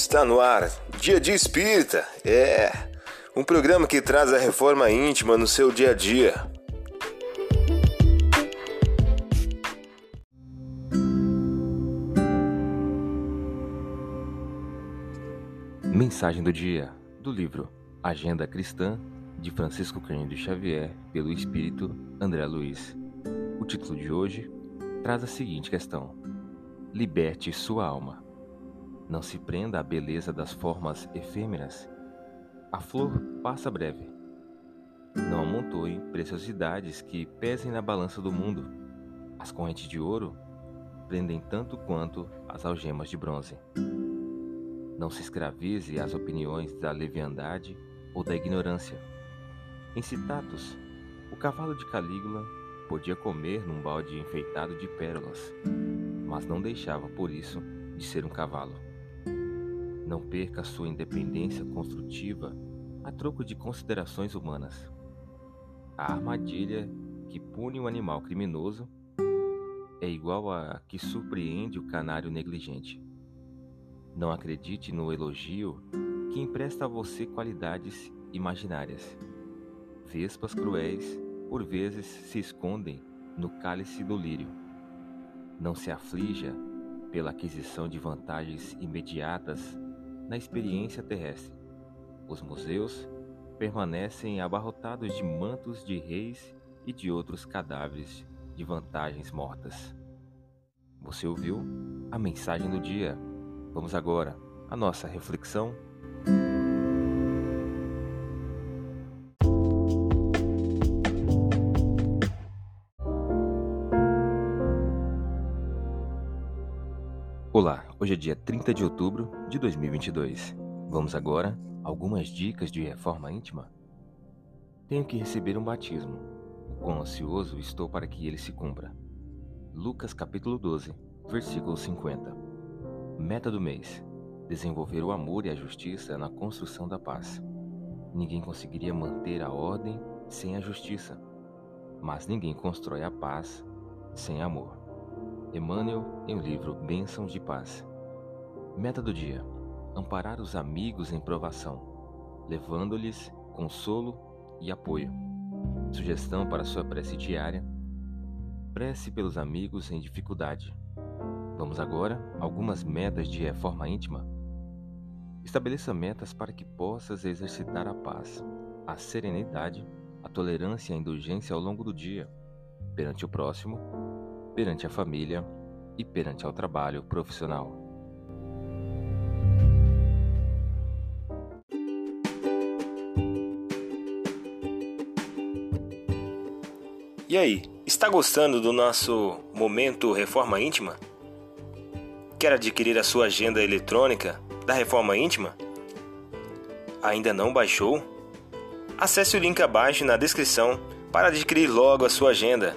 Está no ar, Dia de Espírita. É um programa que traz a reforma íntima no seu dia a dia. Mensagem do dia do livro Agenda Cristã de Francisco Cândido Xavier pelo Espírito André Luiz. O título de hoje traz a seguinte questão: Liberte sua alma. Não se prenda à beleza das formas efêmeras. A flor passa breve. Não amontoe preciosidades que pesem na balança do mundo. As correntes de ouro prendem tanto quanto as algemas de bronze. Não se escravize às opiniões da leviandade ou da ignorância. Em Citatus, o cavalo de Calígula podia comer num balde enfeitado de pérolas, mas não deixava por isso de ser um cavalo. Não perca sua independência construtiva a troco de considerações humanas. A armadilha que pune o animal criminoso é igual à que surpreende o canário negligente. Não acredite no elogio que empresta a você qualidades imaginárias. Vespas cruéis, por vezes, se escondem no cálice do lírio. Não se aflija pela aquisição de vantagens imediatas na experiência terrestre. Os museus permanecem abarrotados de mantos de reis e de outros cadáveres de vantagens mortas. Você ouviu a mensagem do dia? Vamos agora à nossa reflexão. Olá, hoje é dia 30 de outubro de 2022. Vamos agora algumas dicas de reforma íntima? Tenho que receber um batismo. O quão ansioso estou para que ele se cumpra. Lucas capítulo 12, versículo 50. Meta do mês: desenvolver o amor e a justiça na construção da paz. Ninguém conseguiria manter a ordem sem a justiça, mas ninguém constrói a paz sem amor. Emmanuel em o livro Bênçãos de Paz. Meta do dia: amparar os amigos em provação, levando-lhes consolo e apoio. Sugestão para sua prece diária: prece pelos amigos em dificuldade. Vamos agora a algumas metas de reforma íntima. Estabeleça metas para que possas exercitar a paz, a serenidade, a tolerância e a indulgência ao longo do dia, perante o próximo perante a família e perante ao trabalho profissional. E aí, está gostando do nosso momento Reforma Íntima? Quer adquirir a sua agenda eletrônica da Reforma Íntima? Ainda não baixou? Acesse o link abaixo na descrição para adquirir logo a sua agenda